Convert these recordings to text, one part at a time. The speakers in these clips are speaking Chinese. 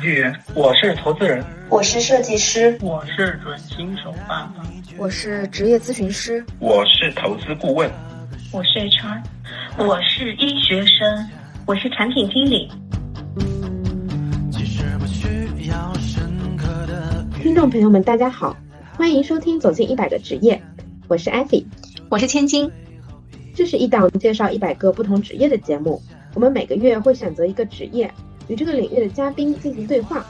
程序员，我是投资人，我是设计师，我是准新手爸爸，我是职业咨询师，我是投资顾问，我是 HR，我是医学生，我是产品经理。听众朋友们，大家好，欢迎收听《走进一百个职业》，我是艾菲，我是千金。这是一档介绍一百个不同职业的节目，我们每个月会选择一个职业。与这个领域的嘉宾进行对话。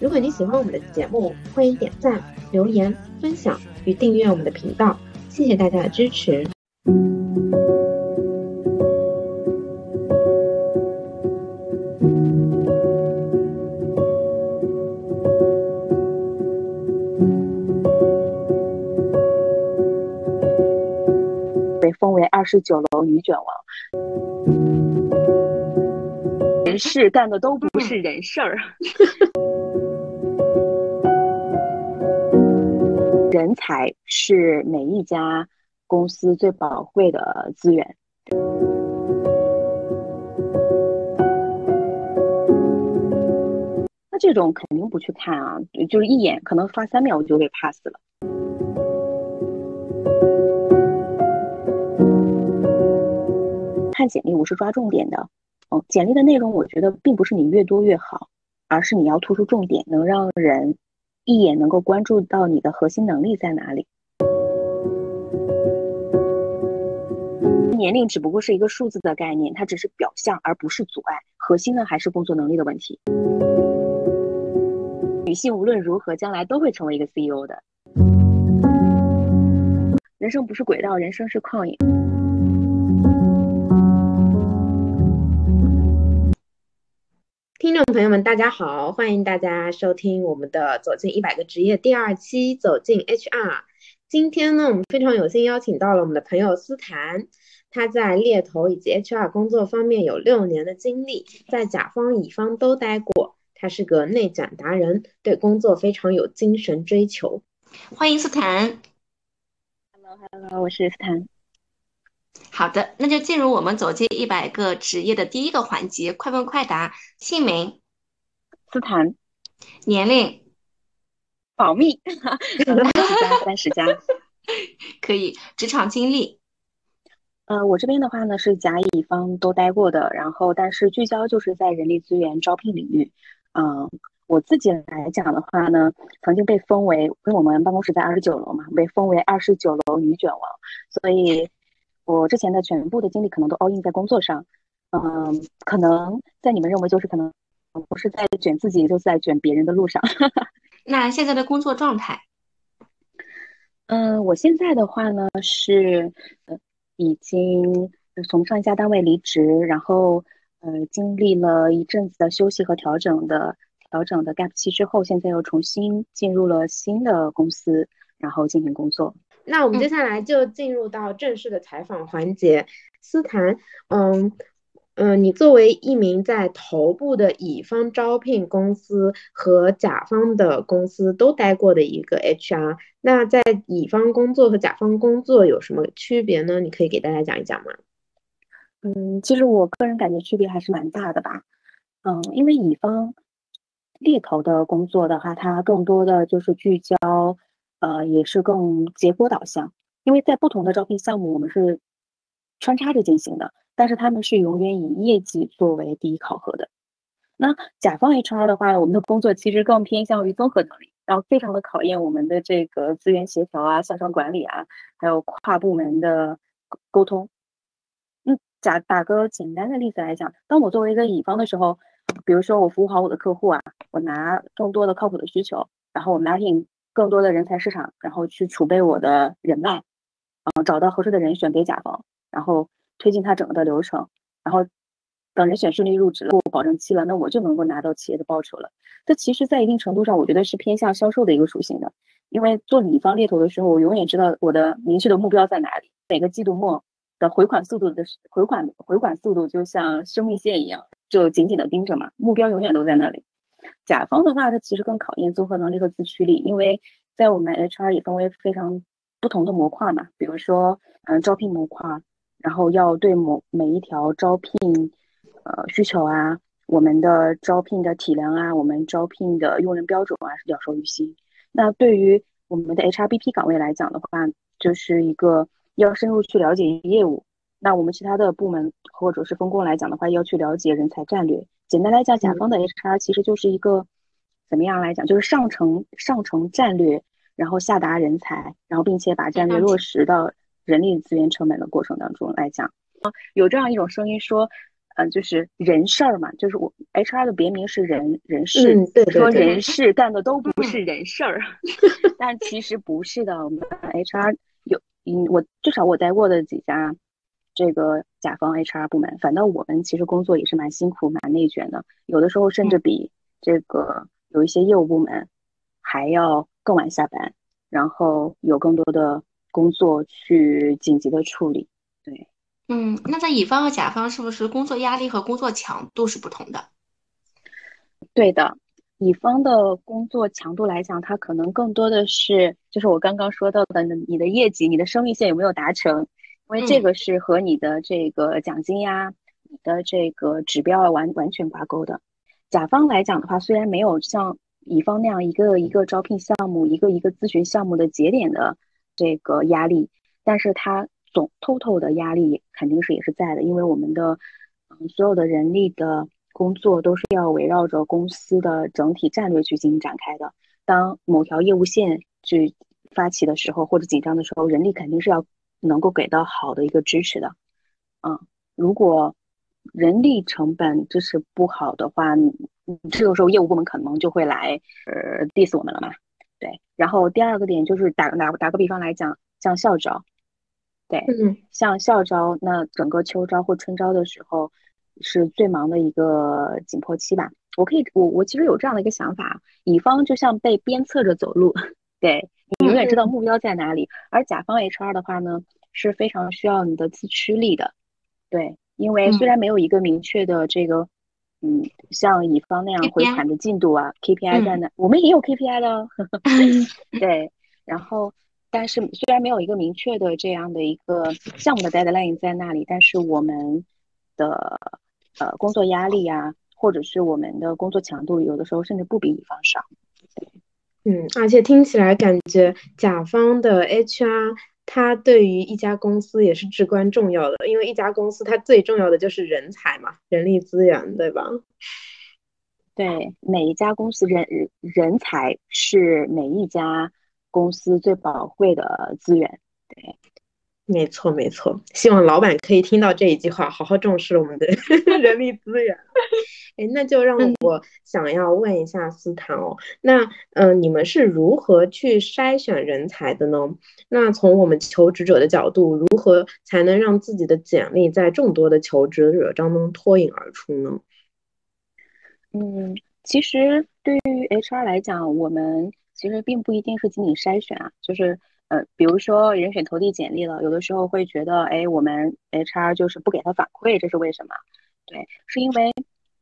如果你喜欢我们的节目，欢迎点赞、留言、分享与订阅我们的频道。谢谢大家的支持。被封为二十九楼女卷王。人 事干的都不是人事儿，人才是每一家公司最宝贵的资源。那这种肯定不去看啊，就是一眼可能发三秒我就给 pass 了。看简历我是抓重点的。简历的内容，我觉得并不是你越多越好，而是你要突出重点，能让人一眼能够关注到你的核心能力在哪里。年龄只不过是一个数字的概念，它只是表象，而不是阻碍。核心呢，还是工作能力的问题。女性无论如何，将来都会成为一个 CEO 的。人生不是轨道，人生是旷野。听众朋友们，大家好，欢迎大家收听我们的《走进一百个职业》第二期《走进 HR》。今天呢，我们非常有幸邀请到了我们的朋友思坦，他在猎头以及 HR 工作方面有六年的经历，在甲方乙方都待过。他是个内卷达人，对工作非常有精神追求。欢迎思谈。Hello，Hello，我是思谈。好的，那就进入我们走进一百个职业的第一个环节，快问快答。姓名：斯坦。年龄：保密。三十加，三十加。可以。职场经历：呃，我这边的话呢是甲乙方都待过的，然后但是聚焦就是在人力资源招聘领域。嗯，我自己来讲的话呢，曾经被封为，因为我们办公室在二十九楼嘛，被封为二十九楼女卷王，所以。我之前的全部的精力可能都 all in 在工作上，嗯，可能在你们认为就是可能不是在卷自己，就是在卷别人的路上。那现在的工作状态？嗯，我现在的话呢是呃已经从上一家单位离职，然后呃经历了一阵子的休息和调整的调整的 gap 期之后，现在又重新进入了新的公司，然后进行工作。那我们接下来就进入到正式的采访环节。思谈，嗯嗯，你作为一名在头部的乙方招聘公司和甲方的公司都待过的一个 HR，那在乙方工作和甲方工作有什么区别呢？你可以给大家讲一讲吗？嗯，其实我个人感觉区别还是蛮大的吧。嗯，因为乙方猎头的工作的话，它更多的就是聚焦。呃，也是更结果导向，因为在不同的招聘项目，我们是穿插着进行的，但是他们是永远以业绩作为第一考核的。那甲方 HR 的话，我们的工作其实更偏向于综合能力，然后非常的考验我们的这个资源协调啊、向上管理啊，还有跨部门的沟通。嗯，假打个简单的例子来讲，当我作为一个乙方的时候，比如说我服务好我的客户啊，我拿更多的靠谱的需求，然后我们拿进。更多的人才市场，然后去储备我的人脉，嗯，找到合适的人选给甲方，然后推进他整个的流程，然后等人选顺利入职了，过保证期了，那我就能够拿到企业的报酬了。这其实，在一定程度上，我觉得是偏向销售的一个属性的。因为做乙方猎头的时候，我永远知道我的明确的目标在哪里，每个季度末的回款速度的回款回款速度就像生命线一样，就紧紧的盯着嘛，目标永远都在那里。甲方的话，它其实更考验综合能力和自驱力，因为在我们 HR 也分为非常不同的模块嘛，比如说，嗯，招聘模块，然后要对某每一条招聘，呃，需求啊，我们的招聘的体量啊，我们招聘的用人标准啊是了受于心。那对于我们的 HRBP 岗位来讲的话，就是一个要深入去了解业务。那我们其他的部门或者是分工来讲的话，要去了解人才战略。简单来讲，甲方的 HR 其实就是一个怎么样来讲，就是上层上层战略，然后下达人才，然后并且把战略落实到人力资源成本的过程当中来讲。有这样一种声音说，嗯，就是人事儿嘛，就是我 HR 的别名是人人事，对说人事干的都不是人事儿，但其实不是的。我们 HR 有，嗯，我至少我待过的几家。这个甲方 HR 部门，反倒我们其实工作也是蛮辛苦、蛮内卷的，有的时候甚至比这个有一些业务部门还要更晚下班，然后有更多的工作去紧急的处理。对，嗯，那在乙方和甲方是不是工作压力和工作强度是不同的？对的，乙方的工作强度来讲，它可能更多的是就是我刚刚说到的，你的业绩、你的生命线有没有达成。因为这个是和你的这个奖金呀、你的这个指标完完全挂钩的。甲方来讲的话，虽然没有像乙方那样一个一个招聘项目、一个一个咨询项目的节点的这个压力，但是它总 total 的压力肯定是也是在的。因为我们的嗯所有的人力的工作都是要围绕着公司的整体战略去进行展开的。当某条业务线去发起的时候，或者紧张的时候，人力肯定是要。能够给到好的一个支持的，嗯，如果人力成本支持不好的话，这个时候业务部门可能就会来呃 diss 我们了嘛，对。然后第二个点就是打打打个比方来讲，像校招，对，嗯，像校招，那整个秋招或春招的时候是最忙的一个紧迫期吧。我可以，我我其实有这样的一个想法，乙方就像被鞭策着走路，对。你永远知道目标在哪里，而甲方 HR 的话呢，是非常需要你的自驱力的，对，因为虽然没有一个明确的这个，嗯，像乙方那样回产的进度啊，KPI 在那，我们也有 KPI 的，对，然后，但是虽然没有一个明确的这样的一个项目的 deadline 在那里，但是我们的呃工作压力呀，或者是我们的工作强度，有的时候甚至不比乙方少。嗯，而且听起来感觉甲方的 HR 他对于一家公司也是至关重要的，因为一家公司它最重要的就是人才嘛，人力资源，对吧？对，每一家公司人人才是每一家公司最宝贵的资源。对，没错没错，希望老板可以听到这一句话，好好重视我们的 人力资源。哎，那就让我想要问一下斯坦哦，那嗯，你们是如何去筛选人才的呢？那从我们求职者的角度，如何才能让自己的简历在众多的求职者当中脱颖而出呢？嗯，其实对于 HR 来讲，我们其实并不一定是仅仅筛选啊，就是呃，比如说人选投递简历了，有的时候会觉得，哎，我们 HR 就是不给他反馈，这是为什么？对，是因为。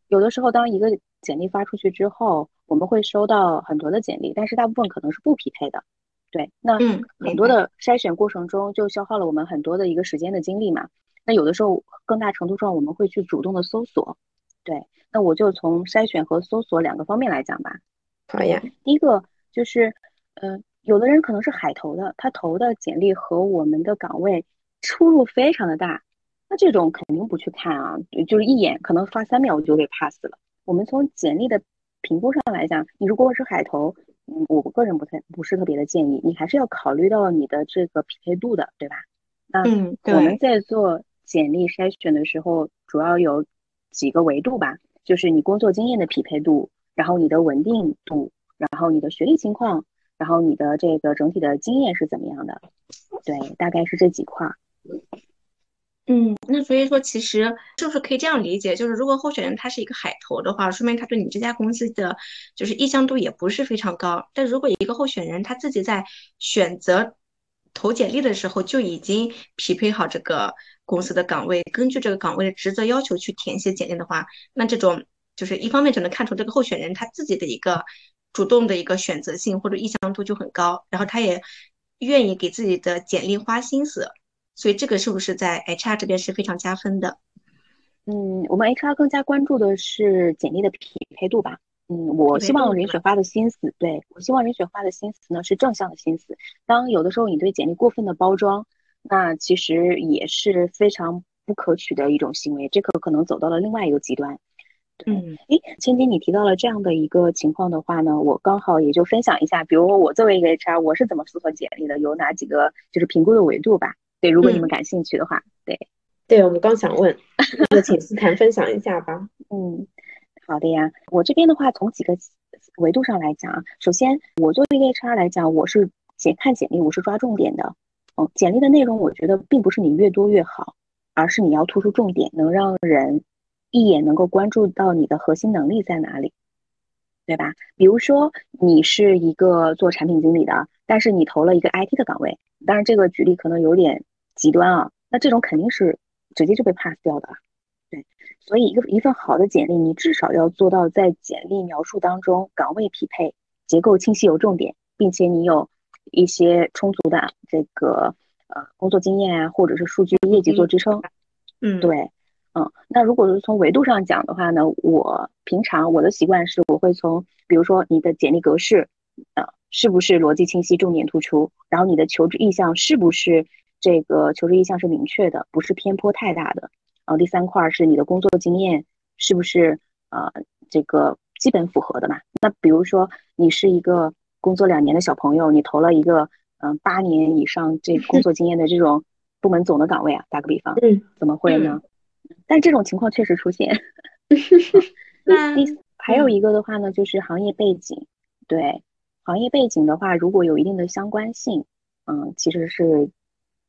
有的时候，当一个简历发出去之后，我们会收到很多的简历，但是大部分可能是不匹配的。对，那很多的筛选过程中就消耗了我们很多的一个时间的精力嘛。那有的时候，更大程度上我们会去主动的搜索。对，那我就从筛选和搜索两个方面来讲吧。好呀，第一个就是，嗯，有的人可能是海投的，他投的简历和我们的岗位出入非常的大。那这种肯定不去看啊，就是一眼可能发三秒我就给 pass 了。我们从简历的评估上来讲，你如果是海投，嗯，我个人不太不是特别的建议，你还是要考虑到你的这个匹配度的，对吧？那我们在做简历筛选的时候，主要有几个维度吧，就是你工作经验的匹配度，然后你的稳定度，然后你的学历情况，然后你的这个整体的经验是怎么样的？对，大概是这几块。嗯，那所以说，其实是不是可以这样理解？就是如果候选人他是一个海投的话，说明他对你这家公司的就是意向度也不是非常高。但如果一个候选人他自己在选择投简历的时候就已经匹配好这个公司的岗位，根据这个岗位的职责要求去填写简历的话，那这种就是一方面就能看出这个候选人他自己的一个主动的一个选择性或者意向度就很高，然后他也愿意给自己的简历花心思。所以这个是不是在 HR 这边是非常加分的？嗯，我们 HR 更加关注的是简历的匹配度吧。嗯，我希望任雪花的心思，对我希望任雪花的心思呢是正向的心思。当有的时候你对简历过分的包装，那其实也是非常不可取的一种行为，这个可能走到了另外一个极端。嗯，诶，千金，你提到了这样的一个情况的话呢，我刚好也就分享一下，比如我作为一个 HR，我是怎么搜索简历的，有哪几个就是评估的维度吧？对，如果你们感兴趣的话，对。对，我们刚想问，那请思谈分享一下吧。嗯，好的呀。我这边的话，从几个维度上来讲啊，首先，我作为一个 HR 来讲，我是简看简历，我是抓重点的。嗯，简历的内容，我觉得并不是你越多越好，而是你要突出重点，能让人一眼能够关注到你的核心能力在哪里，对吧？比如说，你是一个做产品经理的，但是你投了一个 IT 的岗位，当然这个举例可能有点极端啊，那这种肯定是。直接就被 pass 掉的，对，所以一个一份好的简历，你至少要做到在简历描述当中岗位匹配、结构清晰有重点，并且你有一些充足的这个呃工作经验啊，或者是数据业绩做支撑。嗯，对，嗯，那如果是从维度上讲的话呢，我平常我的习惯是我会从比如说你的简历格式，呃，是不是逻辑清晰、重点突出，然后你的求职意向是不是。这个求职意向是明确的，不是偏颇太大的。然后第三块是你的工作经验是不是呃这个基本符合的嘛？那比如说你是一个工作两年的小朋友，你投了一个嗯八年以上这工作经验的这种部门总的岗位啊，打个比方，嗯，怎么会呢？但这种情况确实出现。第 还有一个的话呢，就是行业背景。对行业背景的话，如果有一定的相关性，嗯，其实是。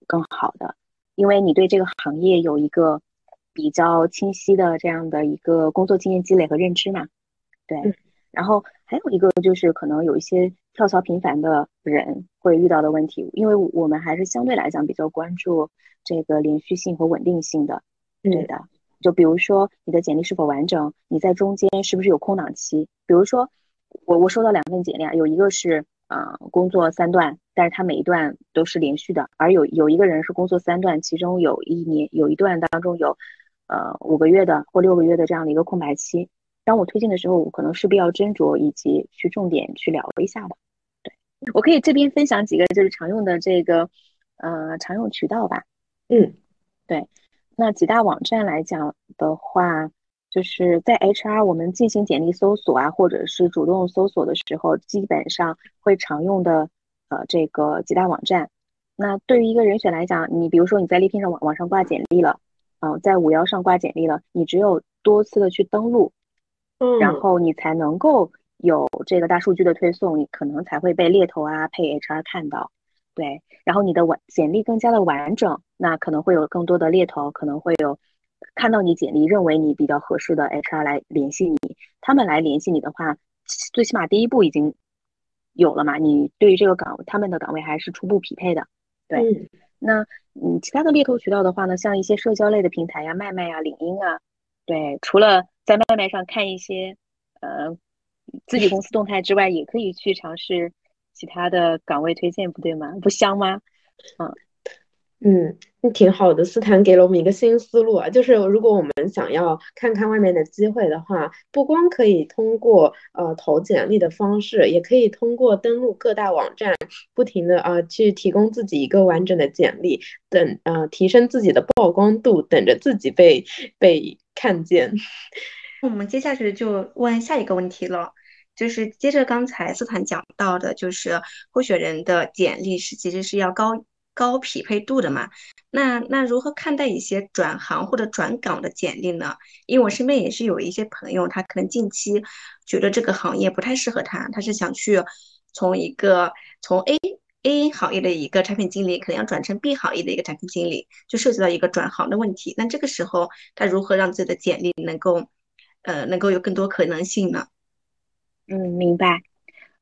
更好的，因为你对这个行业有一个比较清晰的这样的一个工作经验积累和认知嘛，对。然后还有一个就是可能有一些跳槽频繁的人会遇到的问题，因为我们还是相对来讲比较关注这个连续性和稳定性的，对的。就比如说你的简历是否完整，你在中间是不是有空档期？比如说我我收到两份简历，啊，有一个是。呃，工作三段，但是他每一段都是连续的，而有有一个人是工作三段，其中有一年有一段当中有，呃五个月的或六个月的这样的一个空白期。当我推荐的时候，我可能势必要斟酌以及去重点去聊一下的。对我可以这边分享几个就是常用的这个呃常用渠道吧。嗯，对，那几大网站来讲的话。就是在 HR 我们进行简历搜索啊，或者是主动搜索的时候，基本上会常用的呃这个几大网站。那对于一个人选来讲，你比如说你在猎聘上网网上挂简历了，嗯，在五幺上挂简历了，你只有多次的去登录，嗯，然后你才能够有这个大数据的推送，你可能才会被猎头啊配 HR 看到，对，然后你的完简历更加的完整，那可能会有更多的猎头可能会有。看到你简历，认为你比较合适的 HR 来联系你，他们来联系你的话，最起码第一步已经有了嘛？你对于这个岗，他们的岗位还是初步匹配的。对，那嗯，其他的猎头渠道的话呢，像一些社交类的平台呀，麦麦呀、领英啊，对，除了在麦麦上看一些呃自己公司动态之外，也可以去尝试其他的岗位推荐，不对吗？不香吗？嗯。嗯，那挺好的。斯坦给了我们一个新思路啊，就是如果我们想要看看外面的机会的话，不光可以通过呃投简历的方式，也可以通过登录各大网站，不停的啊去提供自己一个完整的简历，等呃提升自己的曝光度，等着自己被被看见。我们接下去就问下一个问题了，就是接着刚才斯坦讲到的，就是候选人的简历是其实是要高。高匹配度的嘛，那那如何看待一些转行或者转岗的简历呢？因为我身边也是有一些朋友，他可能近期觉得这个行业不太适合他，他是想去从一个从 A A 行业的一个产品经理，可能要转成 B 行业的一个产品经理，就涉及到一个转行的问题。那这个时候，他如何让自己的简历能够呃能够有更多可能性呢？嗯，明白。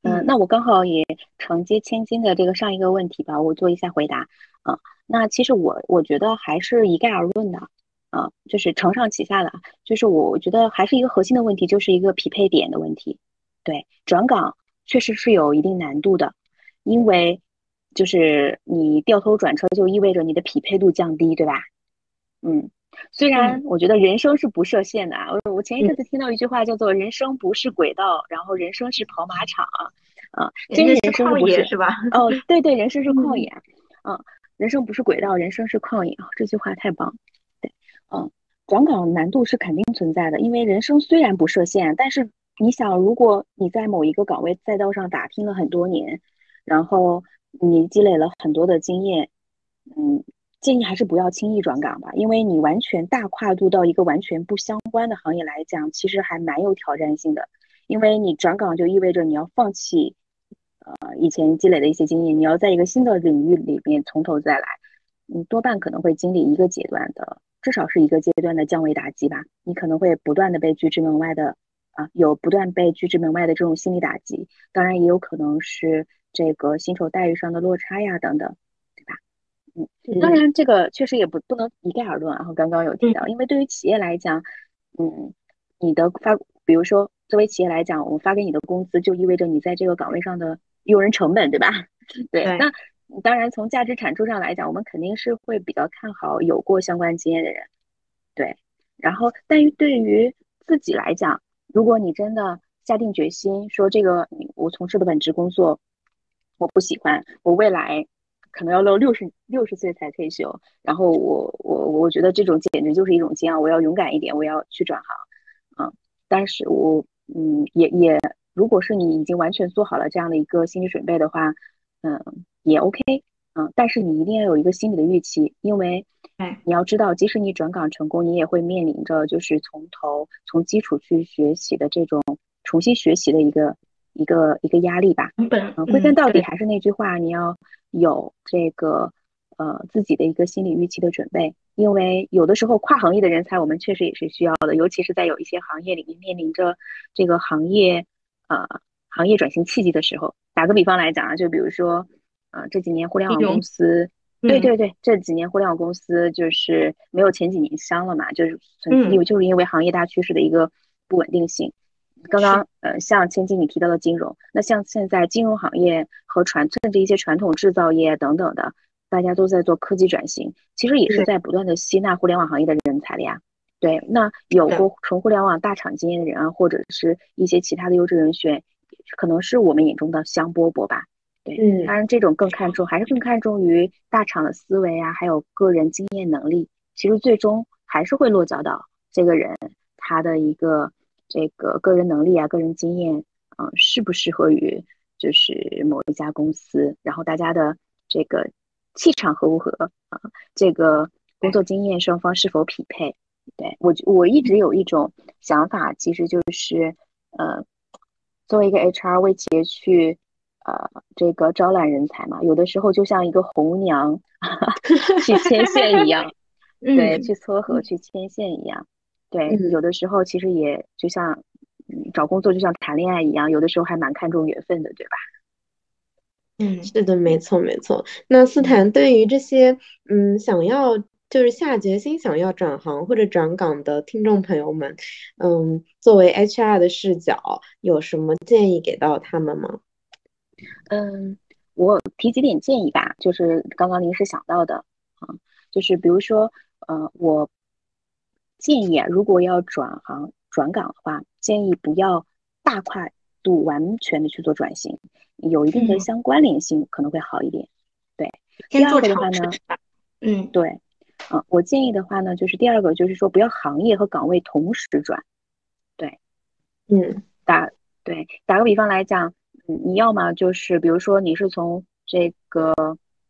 嗯，那我刚好也承接千金的这个上一个问题吧，我做一下回答。嗯，那其实我我觉得还是一概而论的，啊，就是承上启下的，就是我觉得还是一个核心的问题，就是一个匹配点的问题。对，转岗确实是有一定难度的，因为就是你掉头转车就意味着你的匹配度降低，对吧？嗯，虽然我觉得人生是不设限的啊，我我前一阵子听到一句话叫做“人生不是轨道，然后人生是跑马场”，啊，真人生不是是吧？哦，对对，人生是旷野，嗯，人生不是轨道，人生是旷野啊，这句话太棒，对，嗯，转岗难度是肯定存在的，因为人生虽然不设限，但是你想，如果你在某一个岗位赛道上打拼了很多年，然后你积累了很多的经验，嗯。建议还是不要轻易转岗吧，因为你完全大跨度到一个完全不相关的行业来讲，其实还蛮有挑战性的。因为你转岗就意味着你要放弃，呃，以前积累的一些经验，你要在一个新的领域里面从头再来，你多半可能会经历一个阶段的，至少是一个阶段的降维打击吧。你可能会不断的被拒之门外的，啊，有不断被拒之门外的这种心理打击，当然也有可能是这个薪酬待遇上的落差呀，等等。嗯，当然，这个确实也不不能一概而论。然后刚刚有提到，因为对于企业来讲，嗯，你的发，比如说作为企业来讲，我发给你的工资就意味着你在这个岗位上的用人成本，对吧？对。那当然，从价值产出上来讲，我们肯定是会比较看好有过相关经验的人。对。然后，但于对于自己来讲，如果你真的下定决心说这个我从事的本职工作我不喜欢，我未来。可能要到六十六十岁才退休，然后我我我觉得这种简直就是一种煎熬。我要勇敢一点，我要去转行，嗯，但是我嗯也也，如果是你已经完全做好了这样的一个心理准备的话，嗯也 OK，嗯，但是你一定要有一个心理的预期，因为你要知道，即使你转岗成功，你也会面临着就是从头从基础去学习的这种重新学习的一个。一个一个压力吧，嗯，归根到底还是那句话，你要有这个呃自己的一个心理预期的准备，因为有的时候跨行业的人才，我们确实也是需要的，尤其是在有一些行业里面面临着这个行业呃行业转型契机的时候。打个比方来讲啊，就比如说呃这几年互联网公司，对对对，这几年互联网公司就是没有前几年香了嘛，就是因为就是因为行业大趋势的一个不稳定性。刚刚呃，像千金你提到的金融，那像现在金融行业和传甚至一些传统制造业等等的，大家都在做科技转型，其实也是在不断的吸纳互联网行业的人才的呀。对，那有过纯互联网大厂经验的人啊，或者是一些其他的优质人选，可能是我们眼中的香饽饽吧。对，嗯，当然这种更看重，还是更看重于大厂的思维啊，还有个人经验能力。其实最终还是会落脚到这个人他的一个。这个个人能力啊，个人经验，嗯，适不适合于就是某一家公司？然后大家的这个气场合不合啊？这个工作经验双方是否匹配？对我，我一直有一种想法，其实就是，呃，作为一个 HR 为企业去，呃，这个招揽人才嘛，有的时候就像一个红娘 去牵线一样，对，去撮合、去牵线一样。对，有的时候其实也就像，找工作就像谈恋爱一样，有的时候还蛮看重缘分的，对吧？嗯，是的，没错没错。那斯坦对于这些嗯想要就是下决心想要转行或者转岗的听众朋友们，嗯，作为 HR 的视角，有什么建议给到他们吗？嗯，我提几点建议吧，就是刚刚临时想到的啊，就是比如说，呃，我。建议啊，如果要转行转岗的话，建议不要大跨度完全的去做转型，有一定的相关联性可能会好一点。对，第二个的话呢，嗯，对，嗯，我建议的话呢，就是第二个就是说不要行业和岗位同时转。对，嗯，打对打个比方来讲，嗯，你要么就是比如说你是从这个，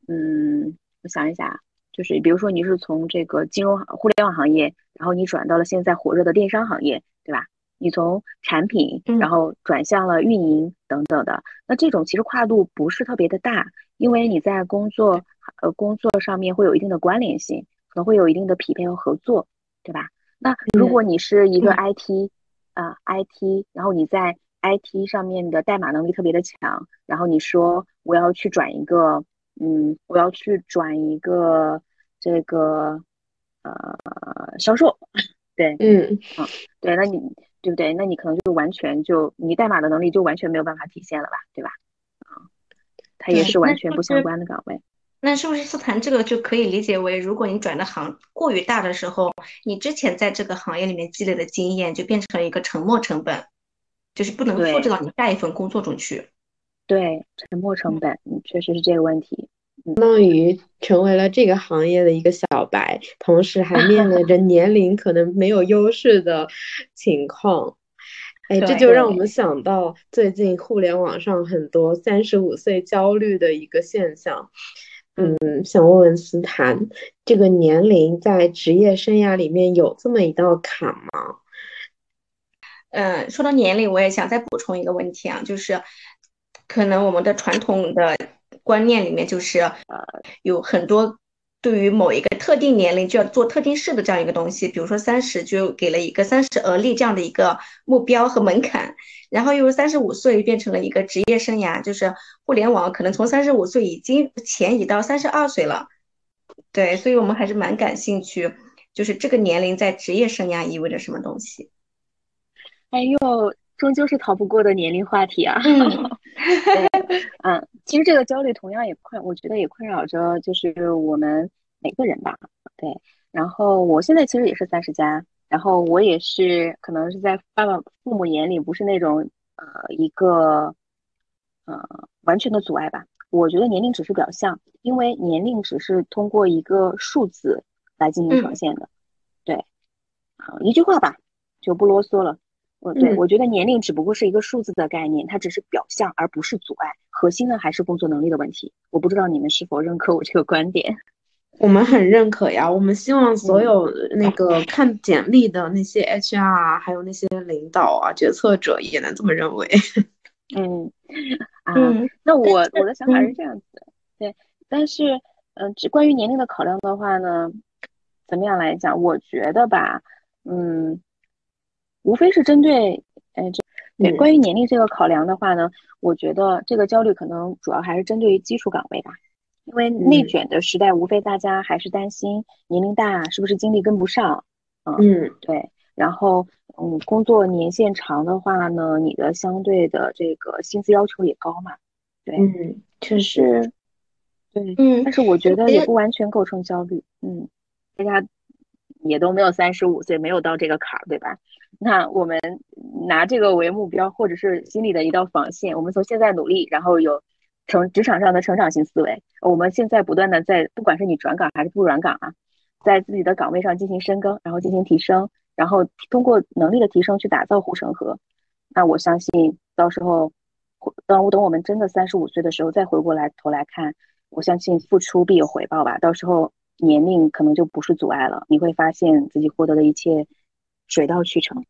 嗯，我想一下。就是比如说你是从这个金融互联网行业，然后你转到了现在火热的电商行业，对吧？你从产品，然后转向了运营等等的，那这种其实跨度不是特别的大，因为你在工作呃工作上面会有一定的关联性，可能会有一定的匹配和合作，对吧？那如果你是一个 IT 啊 IT，然后你在 IT 上面的代码能力特别的强，然后你说我要去转一个，嗯，我要去转一个。这个呃销售，对，嗯，啊，对，那你对不对？那你可能就完全就你代码的能力就完全没有办法体现了吧，对吧？啊，它也是完全不相关的岗位。那是不是思谈这个就可以理解为，如果你转的行过于大的时候，你之前在这个行业里面积累的经验就变成了一个沉没成本，就是不能复制到你下一份工作中去。对，沉没成本，确实是这个问题。相当于成为了这个行业的一个小白，同时还面临着年龄可能没有优势的情况。哎，这就让我们想到最近互联网上很多三十五岁焦虑的一个现象。嗯，想问问思谈，这个年龄在职业生涯里面有这么一道坎吗？嗯，说到年龄，我也想再补充一个问题啊，就是可能我们的传统的。观念里面就是呃有很多对于某一个特定年龄就要做特定事的这样一个东西，比如说三十就给了一个三十而立这样的一个目标和门槛，然后又三十五岁变成了一个职业生涯，就是互联网可能从三十五岁已经前移到三十二岁了，对，所以我们还是蛮感兴趣，就是这个年龄在职业生涯意味着什么东西？哎呦。终究是逃不过的年龄话题啊！对，嗯，其实这个焦虑同样也困，我觉得也困扰着就是我们每个人吧。对，然后我现在其实也是三十加，然后我也是可能是在爸爸父母眼里不是那种呃一个呃完全的阻碍吧。我觉得年龄只是表象，因为年龄只是通过一个数字来进行呈现的。对，啊，一句话吧，就不啰嗦了。呃，对，我觉得年龄只不过是一个数字的概念，它只是表象，而不是阻碍。核心的还是工作能力的问题。我不知道你们是否认可我这个观点？我们很认可呀。我们希望所有那个看简历的那些 HR，啊还有那些领导啊、决策者也能这么认为。嗯，啊，那我我的想法是这样子，对。但是，嗯，只关于年龄的考量的话呢，怎么样来讲？我觉得吧，嗯。无非是针对，哎，这对关于年龄这个考量的话呢，我觉得这个焦虑可能主要还是针对于基础岗位吧，因为内卷的时代，无非大家还是担心年龄大是不是精力跟不上，嗯，对，然后嗯，工作年限长的话呢，你的相对的这个薪资要求也高嘛，对，嗯，确实，对，嗯，但是我觉得也不完全构成焦虑，嗯，大家也都没有三十五岁，没有到这个坎儿，对吧？那我们拿这个为目标，或者是心里的一道防线。我们从现在努力，然后有成职场上的成长型思维。我们现在不断的在，不管是你转岗还是不转岗啊，在自己的岗位上进行深耕，然后进行提升，然后通过能力的提升去打造护城河。那我相信到时候，等我等我们真的三十五岁的时候再回过来头来看，我相信付出必有回报吧。到时候年龄可能就不是阻碍了，你会发现自己获得的一切。水到渠成，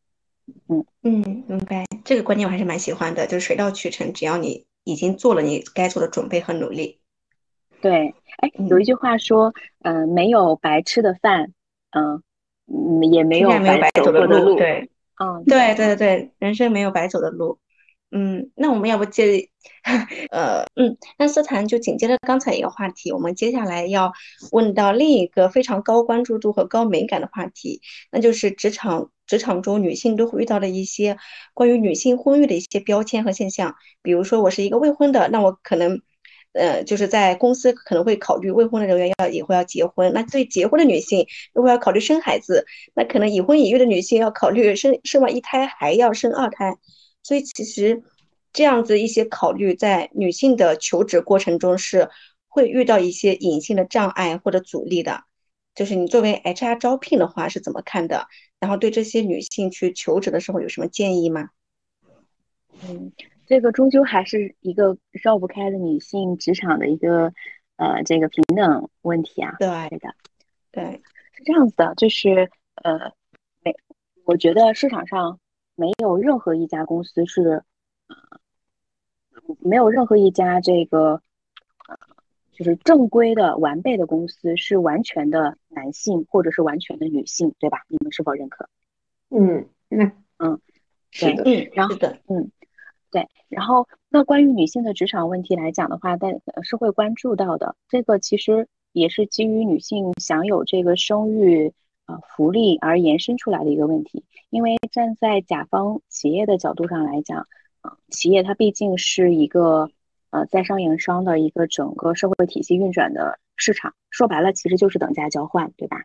嗯嗯，明白这个观念我还是蛮喜欢的，就是水到渠成，只要你已经做了你该做的准备和努力。对，哎，有一句话说，嗯，没有白吃的饭，嗯嗯，也没有白走的路，对，嗯，对对对对，人生没有白走的路。嗯，那我们要不接，呃，嗯，那斯坦就紧接着刚才一个话题，我们接下来要问到另一个非常高关注度和高敏感的话题，那就是职场职场中女性都会遇到的一些关于女性婚育的一些标签和现象。比如说，我是一个未婚的，那我可能，呃，就是在公司可能会考虑未婚的人员要以后要结婚。那对结婚的女性，如果要考虑生孩子，那可能已婚已育的女性要考虑生生完一胎还要生二胎。所以其实这样子一些考虑，在女性的求职过程中是会遇到一些隐性的障碍或者阻力的。就是你作为 HR 招聘的话是怎么看的？然后对这些女性去求职的时候有什么建议吗？嗯，这个终究还是一个绕不开的女性职场的一个呃这个平等问题啊。对的，对，是这样子的，就是呃，每，我觉得市场上。没有任何一家公司是，呃，没有任何一家这个，呃，就是正规的完备的公司是完全的男性或者是完全的女性，对吧？你们是否认可？嗯，那嗯，是的，嗯，然后嗯，对，然后那关于女性的职场问题来讲的话，但是会关注到的，这个其实也是基于女性享有这个生育。啊，福利而延伸出来的一个问题，因为站在甲方企业的角度上来讲，啊，企业它毕竟是一个呃在商言商的一个整个社会体系运转的市场。说白了，其实就是等价交换，对吧？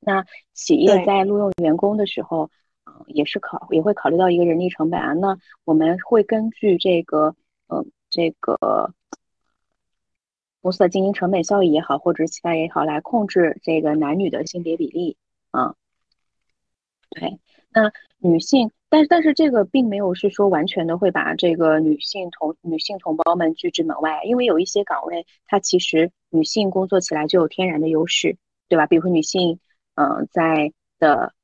那企业在录用员工的时候，呃，也是考也会考虑到一个人力成本啊。那我们会根据这个，呃，这个公司的经营成本效益也好，或者是其他也好，来控制这个男女的性别比例啊。对，那女性，但但是这个并没有是说完全的会把这个女性同女性同胞们拒之门外，因为有一些岗位，它其实女性工作起来就有天然的优势，对吧？比如说女性。嗯，在的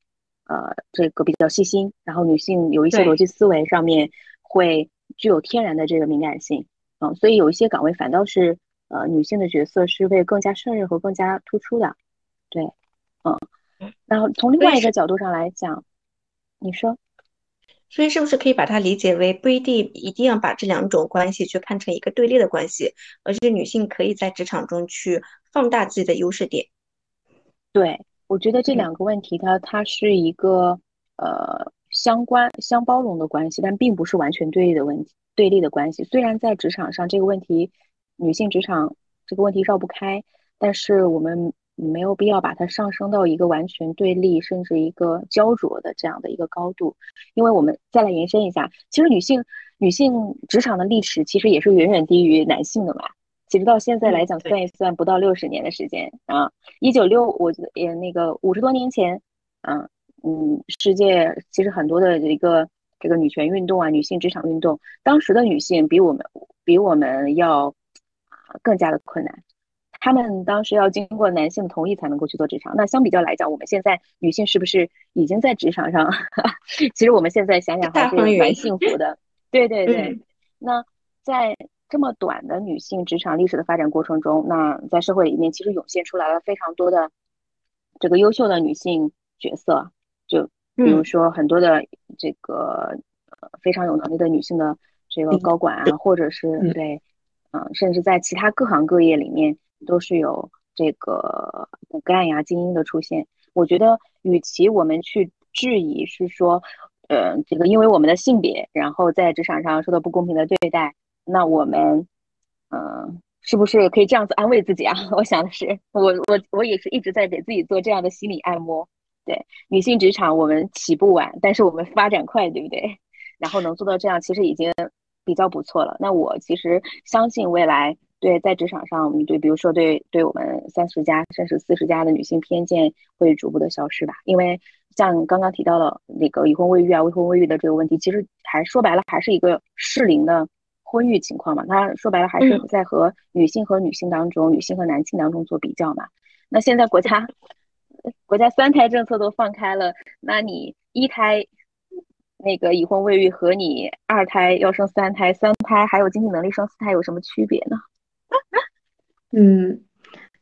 呃，这个比较细心，然后女性有一些逻辑思维上面会具有天然的这个敏感性，嗯，所以有一些岗位反倒是呃女性的角色是会更加胜任和更加突出的，对，嗯，然后从另外一个角度上来讲，你说，所以是不是可以把它理解为不一定一定要把这两种关系去看成一个对立的关系，而是女性可以在职场中去放大自己的优势点，对。我觉得这两个问题，它它是一个呃相关相包容的关系，但并不是完全对立的问题，对立的关系。虽然在职场上这个问题，女性职场这个问题绕不开，但是我们没有必要把它上升到一个完全对立，甚至一个焦灼的这样的一个高度。因为我们再来延伸一下，其实女性女性职场的历史其实也是远远低于男性的嘛。其实到现在来讲，算一算不到六十年的时间啊，一九六，我觉得也那个五十多年前，啊嗯，世界其实很多的一个这个女权运动啊，女性职场运动，当时的女性比我们比我们要更加的困难，她们当时要经过男性同意才能够去做职场。那相比较来讲，我们现在女性是不是已经在职场上？其实我们现在想想还是蛮幸福的。对对对，那在。这么短的女性职场历史的发展过程中，那在社会里面其实涌现出来了非常多的这个优秀的女性角色，就比如说很多的这个呃非常有能力的女性的这个高管啊，或者是对，嗯，甚至在其他各行各业里面都是有这个骨干呀精英的出现。我觉得，与其我们去质疑是说，呃，这个因为我们的性别，然后在职场上受到不公平的对待。那我们，嗯，是不是可以这样子安慰自己啊？我想的是，我我我也是一直在给自己做这样的心理按摩。对，女性职场我们起步晚，但是我们发展快，对不对？然后能做到这样，其实已经比较不错了。那我其实相信未来，对在职场上，我们对，比如说对对我们三十加甚至四十加的女性偏见会逐步的消失吧。因为像刚刚提到的那个已婚未育啊、未婚未育的这个问题，其实还说白了还是一个适龄的。婚育情况嘛，他说白了还是在和女性和女性当中，女性和男性当中做比较嘛。那现在国家国家三胎政策都放开了，那你一胎那个已婚未育和你二胎要生三胎，三胎还有经济能力生四胎有什么区别呢？嗯，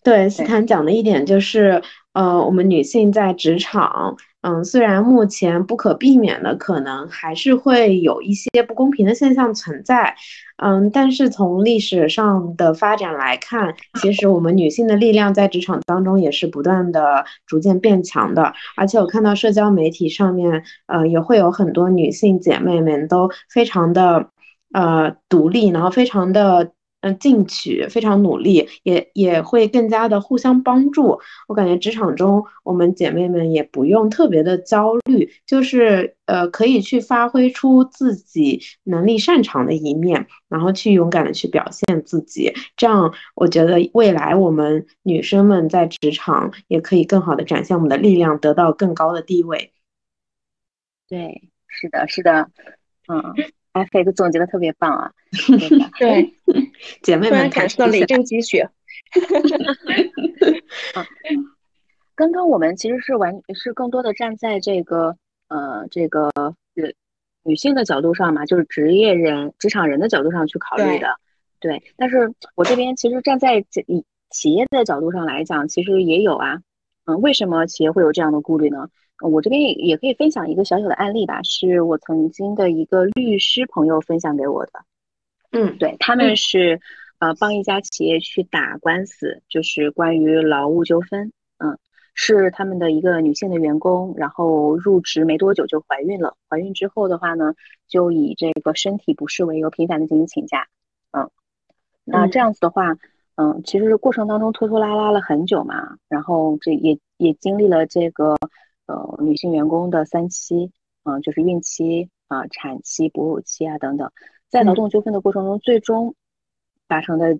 对，斯坦讲的一点就是，呃，我们女性在职场。嗯，虽然目前不可避免的可能还是会有一些不公平的现象存在，嗯，但是从历史上的发展来看，其实我们女性的力量在职场当中也是不断的逐渐变强的。而且我看到社交媒体上面，呃，也会有很多女性姐妹们都非常的呃独立，然后非常的。嗯，进取非常努力，也也会更加的互相帮助。我感觉职场中，我们姐妹们也不用特别的焦虑，就是呃，可以去发挥出自己能力擅长的一面，然后去勇敢的去表现自己。这样，我觉得未来我们女生们在职场也可以更好的展现我们的力量，得到更高的地位。对，是的，是的，嗯。哎，飞哥总结的特别棒啊！对，姐妹们感受到了一阵积雪。刚刚我们其实是完是更多的站在这个呃这个女女性的角度上嘛，就是职业人、职场人的角度上去考虑的。对，但是我这边其实站在企企业的角度上来讲，其实也有啊。嗯，为什么企业会有这样的顾虑呢？我这边也也可以分享一个小小的案例吧，是我曾经的一个律师朋友分享给我的。嗯，对他们是呃帮一家企业去打官司，就是关于劳务纠纷。嗯，是他们的一个女性的员工，然后入职没多久就怀孕了。怀孕之后的话呢，就以这个身体不适为由频繁的进行请假。嗯，那这样子的话，嗯，其实过程当中拖拖拉拉了很久嘛，然后这也也经历了这个呃女性员工的三期，嗯，就是孕期啊、产期、哺乳期啊等等，在劳动纠纷的过程中，最终达成的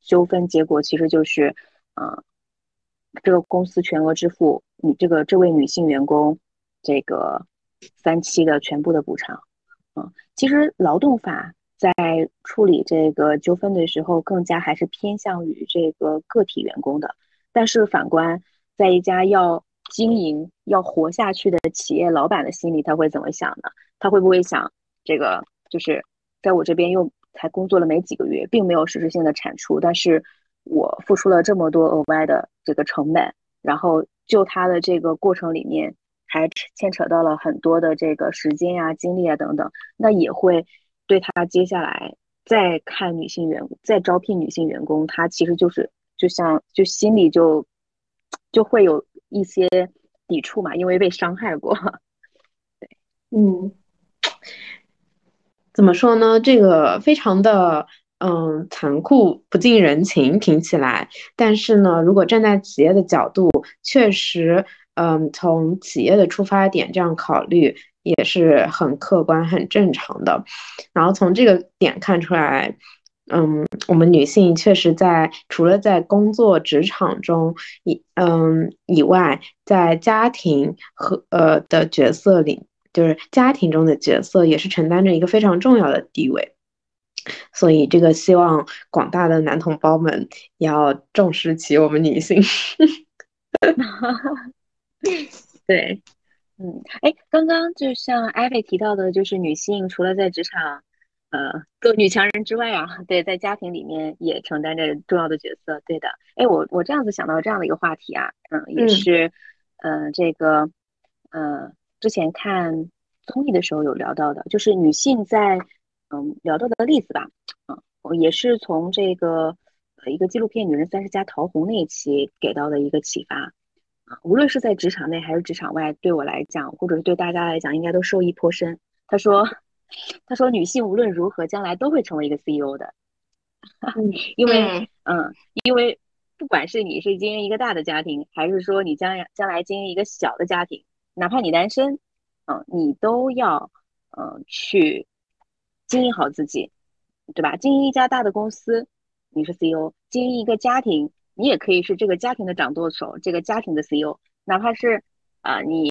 纠纷结果其实就是，啊，这个公司全额支付你这个这位女性员工这个三期的全部的补偿。嗯，其实劳动法。在处理这个纠纷的时候，更加还是偏向于这个个体员工的。但是反观在一家要经营、要活下去的企业老板的心里，他会怎么想呢？他会不会想，这个就是在我这边又才工作了没几个月，并没有实质性的产出，但是我付出了这么多额外的这个成本，然后就他的这个过程里面还牵扯到了很多的这个时间呀、精力啊等等，那也会。对他接下来再看女性员工，再招聘女性员工，他其实就是就像就心里就就会有一些抵触嘛，因为被伤害过。对，嗯，怎么说呢？这个非常的嗯残酷不近人情，听起来。但是呢，如果站在企业的角度，确实嗯从企业的出发点这样考虑。也是很客观、很正常的。然后从这个点看出来，嗯，我们女性确实在除了在工作职场中以嗯以外，在家庭和呃的角色里，就是家庭中的角色，也是承担着一个非常重要的地位。所以，这个希望广大的男同胞们要重视起我们女性。对。嗯，哎，刚刚就像艾薇提到的，就是女性除了在职场，呃，做女强人之外啊，对，在家庭里面也承担着重要的角色。对的，哎，我我这样子想到这样的一个话题啊，嗯，也是，呃，这个，呃，之前看综艺的时候有聊到的，就是女性在，嗯，聊到的例子吧，嗯，也是从这个呃一个纪录片《女人三十加》陶虹那一期给到的一个启发。无论是在职场内还是职场外，对我来讲，或者是对大家来讲，应该都受益颇深。他说：“他说女性无论如何，将来都会成为一个 CEO 的，因为，嗯，因为不管是你是经营一个大的家庭，还是说你将将来经营一个小的家庭，哪怕你单身，嗯，你都要，嗯，去经营好自己，对吧？经营一家大的公司，你是 CEO；经营一个家庭。”你也可以是这个家庭的掌舵手，这个家庭的 CEO，哪怕是，啊，你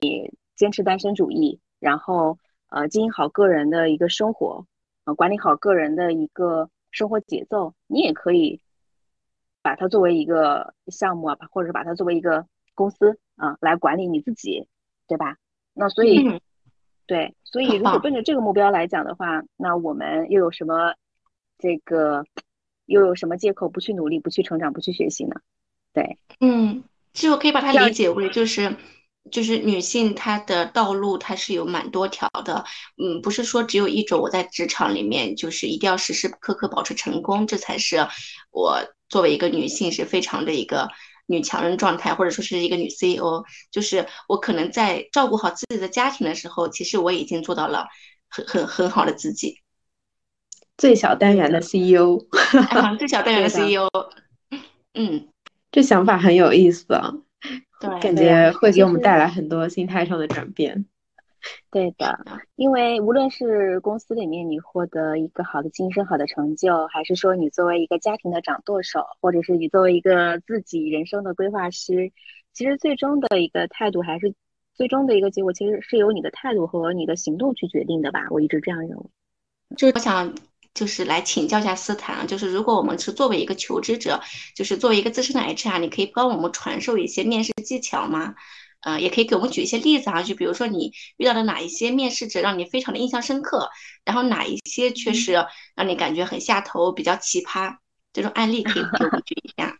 坚持单身主义，然后呃经营好个人的一个生活，呃管理好个人的一个生活节奏，你也可以把它作为一个项目啊，或者是把它作为一个公司啊来管理你自己，对吧？那所以，对，所以如果奔着这个目标来讲的话，那我们又有什么这个？又有什么借口不去努力、不去成长、不去学习呢？对，嗯，其实我可以把它理解为就是，就是女性她的道路它是有蛮多条的，嗯，不是说只有一种。我在职场里面就是一定要时时刻刻保持成功，这才是我作为一个女性是非常的一个女强人状态，或者说是一个女 CEO。就是我可能在照顾好自己的家庭的时候，其实我已经做到了很很很好的自己。最小单元的 CEO，最小单元的 CEO，嗯，这想法很有意思啊，对，感觉会给我们带来很多心态上的转变。对的，因为无论是公司里面你获得一个好的晋升、好的成就，还是说你作为一个家庭的掌舵手，或者是你作为一个自己人生的规划师，其实最终的一个态度，还是最终的一个结果，其实是由你的态度和你的行动去决定的吧？我一直这样认为。就是我想。就是来请教一下斯坦，就是如果我们是作为一个求职者，就是作为一个资深的 HR，你可以帮我们传授一些面试技巧吗？呃，也可以给我们举一些例子啊，就比如说你遇到的哪一些面试者让你非常的印象深刻，然后哪一些确实让你感觉很下头、比较奇葩，这种案例可以给我们举一下。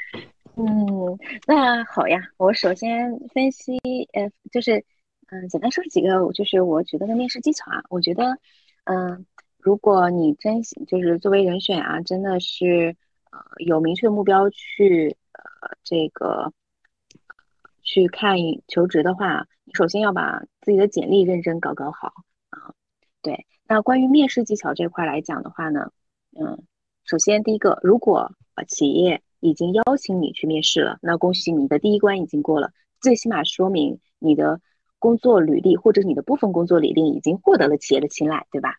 嗯，那好呀，我首先分析，呃，就是嗯，简单说几个，就是我觉得的面试技巧啊，我觉得，嗯。如果你真就是作为人选啊，真的是呃有明确的目标去呃这个去看求职的话，你首先要把自己的简历认真搞搞好啊。对，那关于面试技巧这块来讲的话呢，嗯，首先第一个，如果企业已经邀请你去面试了，那恭喜你的第一关已经过了，最起码说明你的工作履历或者你的部分工作履历已经获得了企业的青睐，对吧？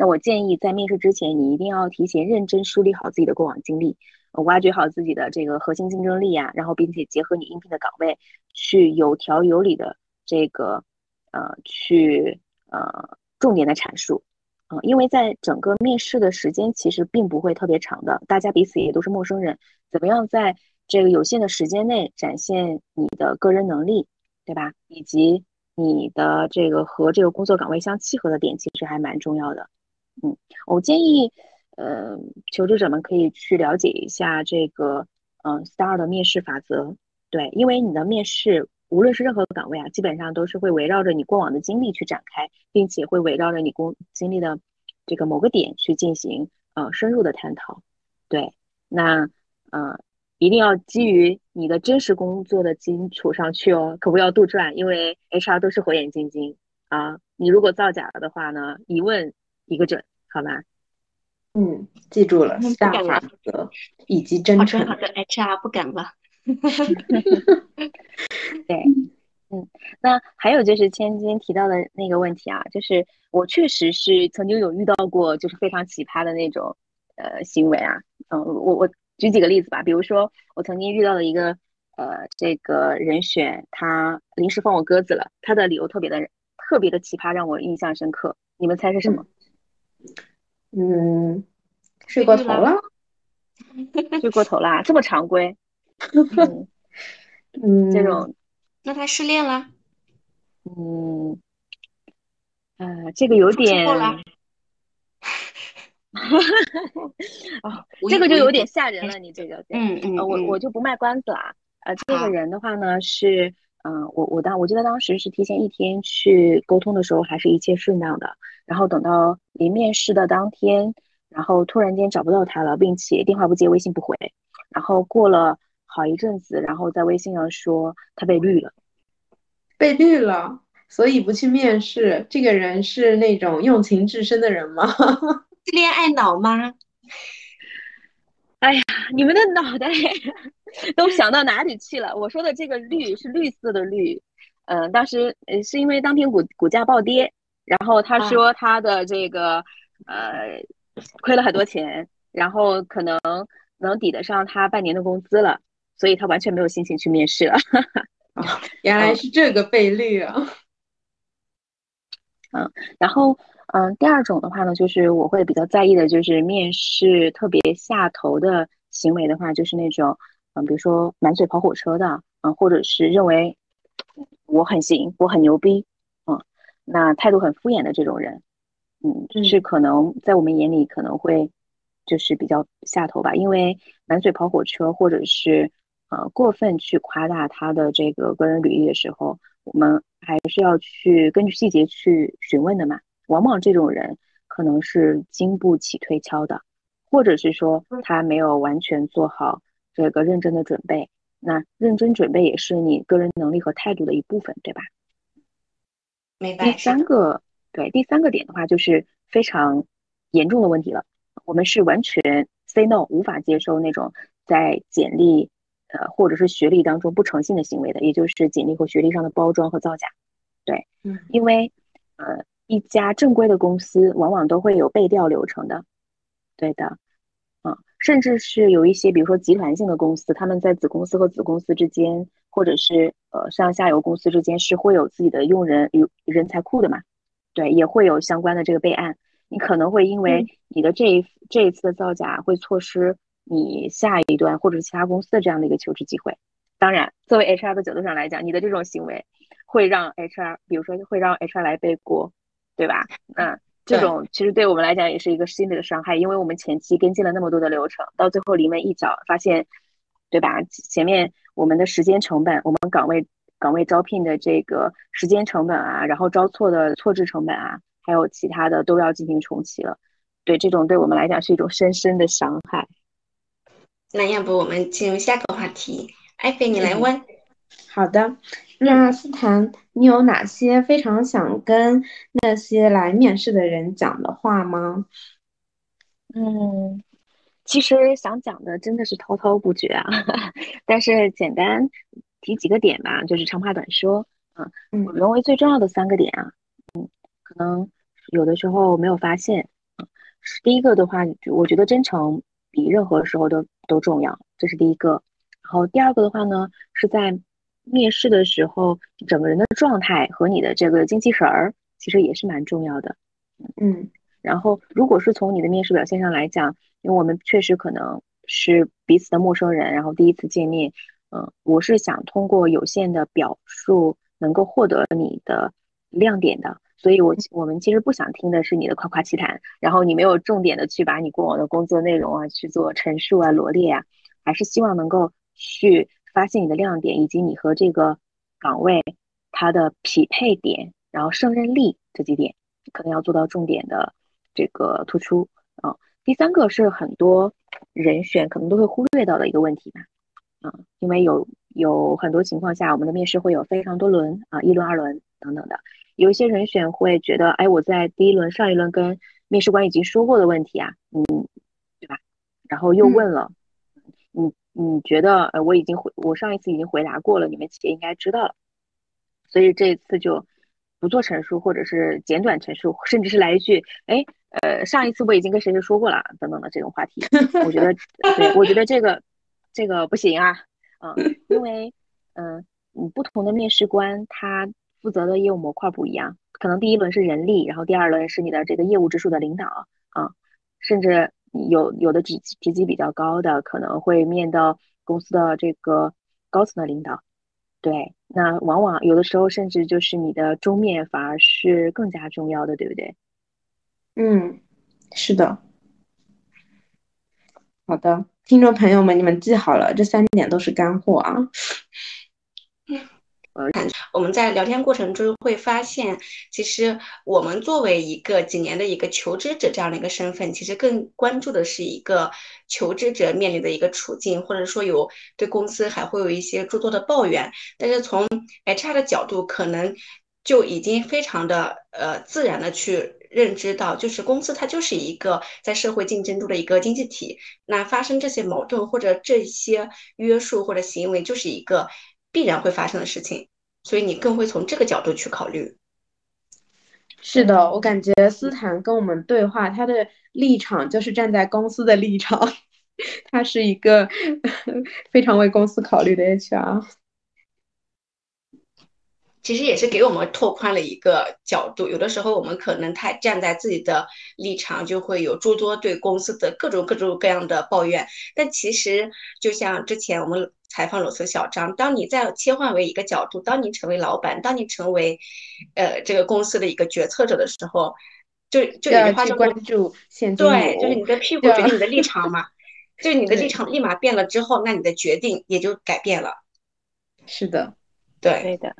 那我建议在面试之前，你一定要提前认真梳理好自己的过往经历，挖掘好自己的这个核心竞争力啊，然后并且结合你应聘的岗位，去有条有理的这个呃去呃重点的阐述，嗯，因为在整个面试的时间其实并不会特别长的，大家彼此也都是陌生人，怎么样在这个有限的时间内展现你的个人能力，对吧？以及你的这个和这个工作岗位相契合的点，其实还蛮重要的。嗯，我建议，呃，求职者们可以去了解一下这个，嗯，STAR 的面试法则。对，因为你的面试，无论是任何岗位啊，基本上都是会围绕着你过往的经历去展开，并且会围绕着你工经历的这个某个点去进行，呃，深入的探讨。对，那，呃，一定要基于你的真实工作的基础上去哦，可不要杜撰，因为 HR 都是火眼金睛啊。你如果造假了的话呢，一问。一个准，好吧？嗯，记住了，大法则以及真诚。好的，HR 不敢了。对，嗯，那还有就是千金提到的那个问题啊，就是我确实是曾经有遇到过，就是非常奇葩的那种呃行为啊。嗯，我我举几个例子吧，比如说我曾经遇到了一个呃这个人选，他临时放我鸽子了，他的理由特别的特别的奇葩，让我印象深刻。你们猜是什么？嗯，睡过头了，睡过头啦，这么常规 嗯，这种，那他失恋了，嗯，呃，这个有点，哦，这个就有点吓人了，你这个，嗯嗯，我我就不卖关子了，呃，这个人的话呢是。嗯，我我当我记得当时是提前一天去沟通的时候，还是一切顺当的。然后等到临面试的当天，然后突然间找不到他了，并且电话不接，微信不回。然后过了好一阵子，然后在微信上说他被绿了，被绿了，所以不去面试。这个人是那种用情至深的人吗？恋爱脑吗？哎呀，你们的脑袋 都想到哪里去了？我说的这个绿是绿色的绿，嗯，当时呃是因为当天股股价暴跌，然后他说他的这个呃亏了很多钱，然后可能能抵得上他半年的工资了，所以他完全没有心情去面试了。啊，原来是这个倍率啊。嗯，然后。嗯，第二种的话呢，就是我会比较在意的，就是面试特别下头的行为的话，就是那种，嗯，比如说满嘴跑火车的，嗯，或者是认为我很行，我很牛逼，嗯，那态度很敷衍的这种人，嗯，是可能在我们眼里可能会就是比较下头吧，因为满嘴跑火车，或者是呃过分去夸大他的这个个人履历的时候，我们还是要去根据细节去询问的嘛。往往这种人可能是经不起推敲的，或者是说他没有完全做好这个认真的准备。那认真准备也是你个人能力和态度的一部分，对吧？明白。第三个，对第三个点的话，就是非常严重的问题了。我们是完全 say no，无法接受那种在简历呃或者是学历当中不诚信的行为的，也就是简历或学历上的包装和造假。对，嗯，因为呃。一家正规的公司往往都会有背调流程的，对的，嗯，甚至是有一些，比如说集团性的公司，他们在子公司和子公司之间，或者是呃上下游公司之间是会有自己的用人有人才库的嘛，对，也会有相关的这个备案。你可能会因为你的这一这一次的造假，会错失你下一段或者其他公司的这样的一个求职机会。当然，作为 HR 的角度上来讲，你的这种行为会让 HR，比如说会让 HR 来背锅。对吧？嗯，这种其实对我们来讲也是一个心理的伤害，因为我们前期跟进了那么多的流程，到最后临门一脚，发现，对吧？前面我们的时间成本，我们岗位岗位招聘的这个时间成本啊，然后招错的错置成本啊，还有其他的都要进行重启了。对，这种对我们来讲是一种深深的伤害。那要不我们进入下个话题，艾菲，你来问。好的。那斯坦，你有哪些非常想跟那些来面试的人讲的话吗？嗯，其实想讲的真的是滔滔不绝啊，但是简单提几个点吧，就是长话短说啊。嗯，我认为最重要的三个点啊，嗯，可能有的时候没有发现。是第一个的话，我觉得真诚比任何时候都都重要，这是第一个。然后第二个的话呢，是在面试的时候，整个人的状态和你的这个精气神儿，其实也是蛮重要的。嗯，然后如果是从你的面试表现上来讲，因为我们确实可能是彼此的陌生人，然后第一次见面，嗯，我是想通过有限的表述能够获得你的亮点的。所以，我我们其实不想听的是你的夸夸其谈，然后你没有重点的去把你过往的工作内容啊去做陈述啊罗列啊，还是希望能够去发现你的亮点，以及你和这个岗位它的匹配点，然后胜任力这几点，可能要做到重点的这个突出啊。第三个是很多人选可能都会忽略到的一个问题吧，啊，因为有有很多情况下，我们的面试会有非常多轮啊，一轮、二轮等等的。有一些人选会觉得，哎，我在第一轮、上一轮跟面试官已经说过的问题啊，嗯，对吧？然后又问了，你你觉得，呃，我已经回，我上一次已经回答过了，你们企业应该知道了，所以这一次就不做陈述，或者是简短陈述，甚至是来一句，哎，呃，上一次我已经跟谁谁说过了，等等的这种话题，我觉得，对，我觉得这个这个不行啊，嗯，因为，嗯，你不同的面试官他。负责的业务模块不一样，可能第一轮是人力，然后第二轮是你的这个业务直属的领导啊，甚至有有的职职级比较高的，可能会面到公司的这个高层的领导。对，那往往有的时候甚至就是你的桌面反而是更加重要的，对不对？嗯，是的。好的，听众朋友们，你们记好了，这三点都是干货啊。我们在聊天过程中会发现，其实我们作为一个几年的一个求职者这样的一个身份，其实更关注的是一个求职者面临的一个处境，或者说有对公司还会有一些诸多的抱怨。但是从 HR 的角度，可能就已经非常的呃自然的去认知到，就是公司它就是一个在社会竞争中的一个经济体，那发生这些矛盾或者这些约束或者行为，就是一个。必然会发生的事情，所以你更会从这个角度去考虑。是的，我感觉斯坦跟我们对话，他的立场就是站在公司的立场，他是一个 非常为公司考虑的 HR。其实也是给我们拓宽了一个角度。有的时候我们可能太站在自己的立场，就会有诸多对公司的各种各种各样的抱怨。但其实就像之前我们采访裸辞小张，当你在切换为一个角度，当你成为老板，当你成为呃这个公司的一个决策者的时候，就就有句话叫关注现对，就是你的屁 股决定你的立场嘛。就是你的立场立马变了之后，那你的决定也就改变了。是的，对，对的。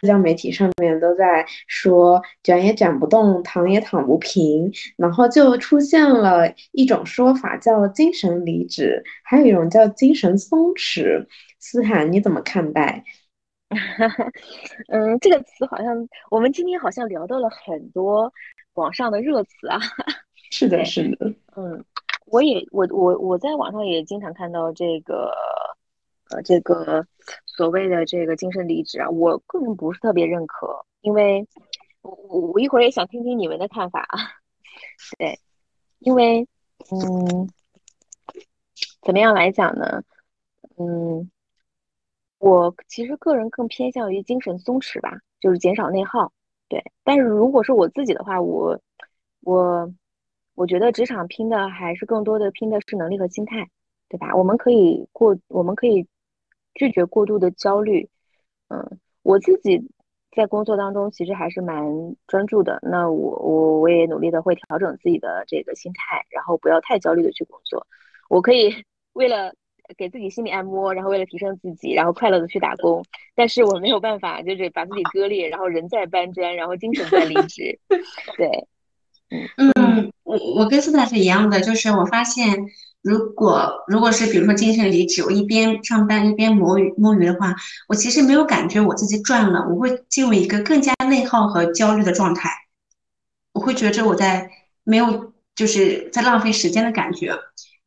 社交媒体上面都在说卷也卷不动，躺也躺不平，然后就出现了一种说法叫精神离职，还有一种叫精神松弛。斯坦，你怎么看待？嗯，这个词好像我们今天好像聊到了很多网上的热词啊。是的，是的。嗯，我也我我我在网上也经常看到这个。呃，这个所谓的这个精神离职啊，我个人不是特别认可，因为我我我一会儿也想听听你们的看法啊。对，因为嗯，怎么样来讲呢？嗯，我其实个人更偏向于精神松弛吧，就是减少内耗。对，但是如果是我自己的话，我我我觉得职场拼的还是更多的拼的是能力和心态，对吧？我们可以过，我们可以。拒绝过度的焦虑，嗯，我自己在工作当中其实还是蛮专注的。那我我我也努力的会调整自己的这个心态，然后不要太焦虑的去工作。我可以 为了给自己心理按摩，然后为了提升自己，然后快乐的去打工。但是我没有办法，就是把自己割裂，然后人在搬砖，然后精神在离职。对，嗯，我我跟斯坦是一样的，就是我发现。如果如果是比如说精神离职，我一边上班一边摸鱼摸鱼的话，我其实没有感觉我自己赚了，我会进入一个更加内耗和焦虑的状态，我会觉着我在没有就是在浪费时间的感觉。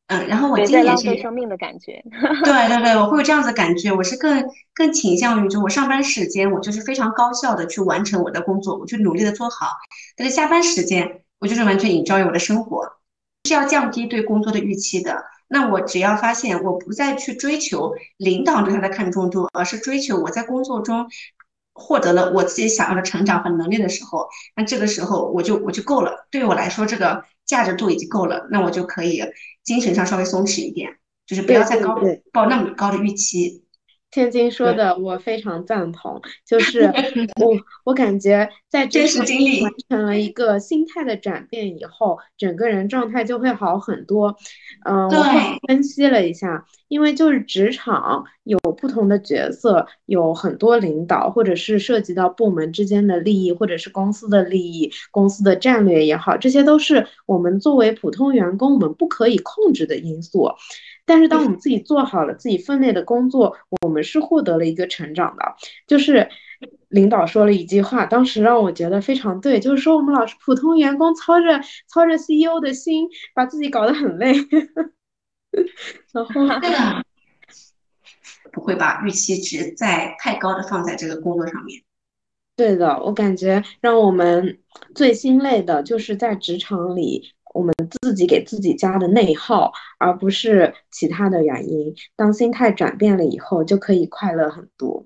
嗯，然后我今年是生命的感觉，对对对，我会有这样子的感觉，我是更更倾向于就我上班时间我就是非常高效的去完成我的工作，我去努力的做好，但是下班时间我就是完全 enjoy 我的生活，是要降低对工作的预期的。那我只要发现我不再去追求领导对他的看重度，而是追求我在工作中获得了我自己想要的成长和能力的时候，那这个时候我就我就够了，对于我来说这个。价值度已经够了，那我就可以精神上稍微松弛一点，就是不要再高抱那么高的预期。千金说的我非常赞同，就是 我我感觉在真实经历完成了一个心态的转变以后，整个人状态就会好很多。嗯，我分析了一下，因为就是职场有不同的角色，有很多领导，或者是涉及到部门之间的利益，或者是公司的利益、公司的战略也好，这些都是我们作为普通员工我们不可以控制的因素。但是，当我们自己做好了自己分内的工作，我们是获得了一个成长的。就是领导说了一句话，当时让我觉得非常对，就是说我们老是普通员工操着操着 CEO 的心，把自己搞得很累。然后，不会把预期值再太高的放在这个工作上面。对的，我感觉让我们最心累的就是在职场里。我们自己给自己加的内耗，而不是其他的原因。当心态转变了以后，就可以快乐很多。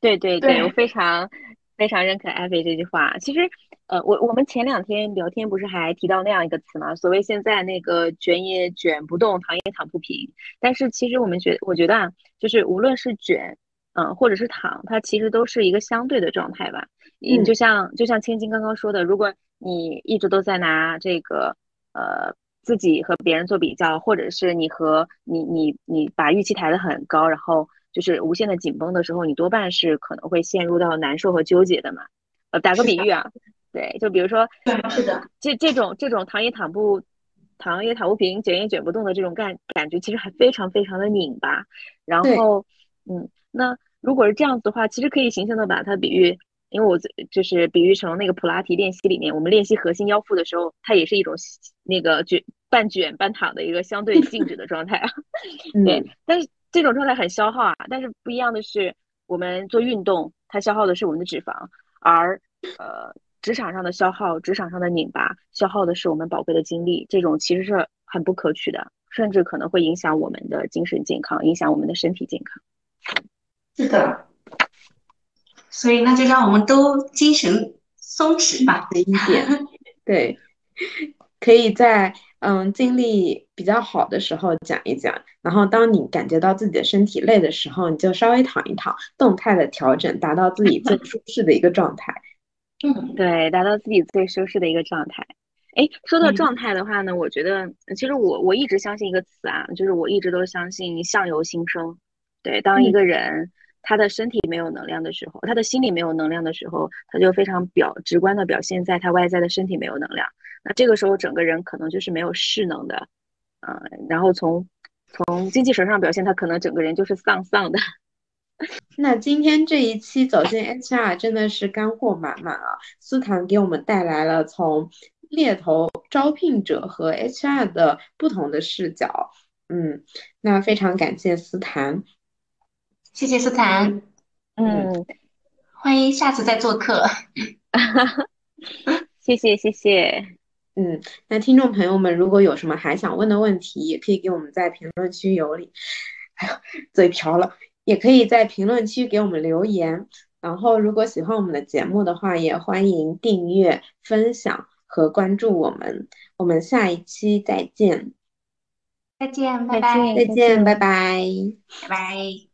对对对，我非常非常认可艾菲这句话。其实，呃，我我们前两天聊天不是还提到那样一个词吗？所谓现在那个卷也卷不动，躺也躺不平。但是其实我们觉，我觉得啊，就是无论是卷，嗯，或者是躺，它其实都是一个相对的状态吧。嗯，就像就像千金刚刚说的，如果你一直都在拿这个，呃，自己和别人做比较，或者是你和你你你把预期抬得很高，然后就是无限的紧绷的时候，你多半是可能会陷入到难受和纠结的嘛。呃，打个比喻啊，对，就比如说，是的，这这种这种躺也躺不躺也躺不平，卷也卷不动的这种感感觉，其实还非常非常的拧巴。然后，嗯，那如果是这样子的话，其实可以形象的把它比喻。因为我就是比喻成那个普拉提练习里面，我们练习核心腰腹的时候，它也是一种那个卷半卷半躺的一个相对静止的状态啊。对，但是这种状态很消耗啊。但是不一样的是，我们做运动，它消耗的是我们的脂肪，而呃职场上的消耗，职场上的拧巴，消耗的是我们宝贵的精力。这种其实是很不可取的，甚至可能会影响我们的精神健康，影响我们的身体健康。是的。所以那就让我们都精神松弛吧，一点。对，可以在嗯精力比较好的时候讲一讲，然后当你感觉到自己的身体累的时候，你就稍微躺一躺，动态的调整，达到自己最舒适的一个状态。嗯，对，达到自己最舒适的一个状态。哎，说到状态的话呢，我觉得其实我我一直相信一个词啊，就是我一直都相信相由心生。对，当一个人。他的身体没有能量的时候，他的心里没有能量的时候，他就非常表直观的表现在他外在的身体没有能量。那这个时候整个人可能就是没有势能的，嗯，然后从从精气神上表现，他可能整个人就是丧丧的。那今天这一期走进 HR 真的是干货满满啊！思谈给我们带来了从猎头、招聘者和 HR 的不同的视角。嗯，那非常感谢思谈。谢谢斯坦，嗯，欢迎下次再做客，谢谢谢谢，嗯，那听众朋友们如果有什么还想问的问题，也可以给我们在评论区有理，哎呦，嘴瓢了，也可以在评论区给我们留言。然后如果喜欢我们的节目的话，也欢迎订阅、分享和关注我们。我们下一期再见，再见，拜拜，再见，拜拜，拜拜。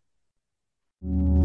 you.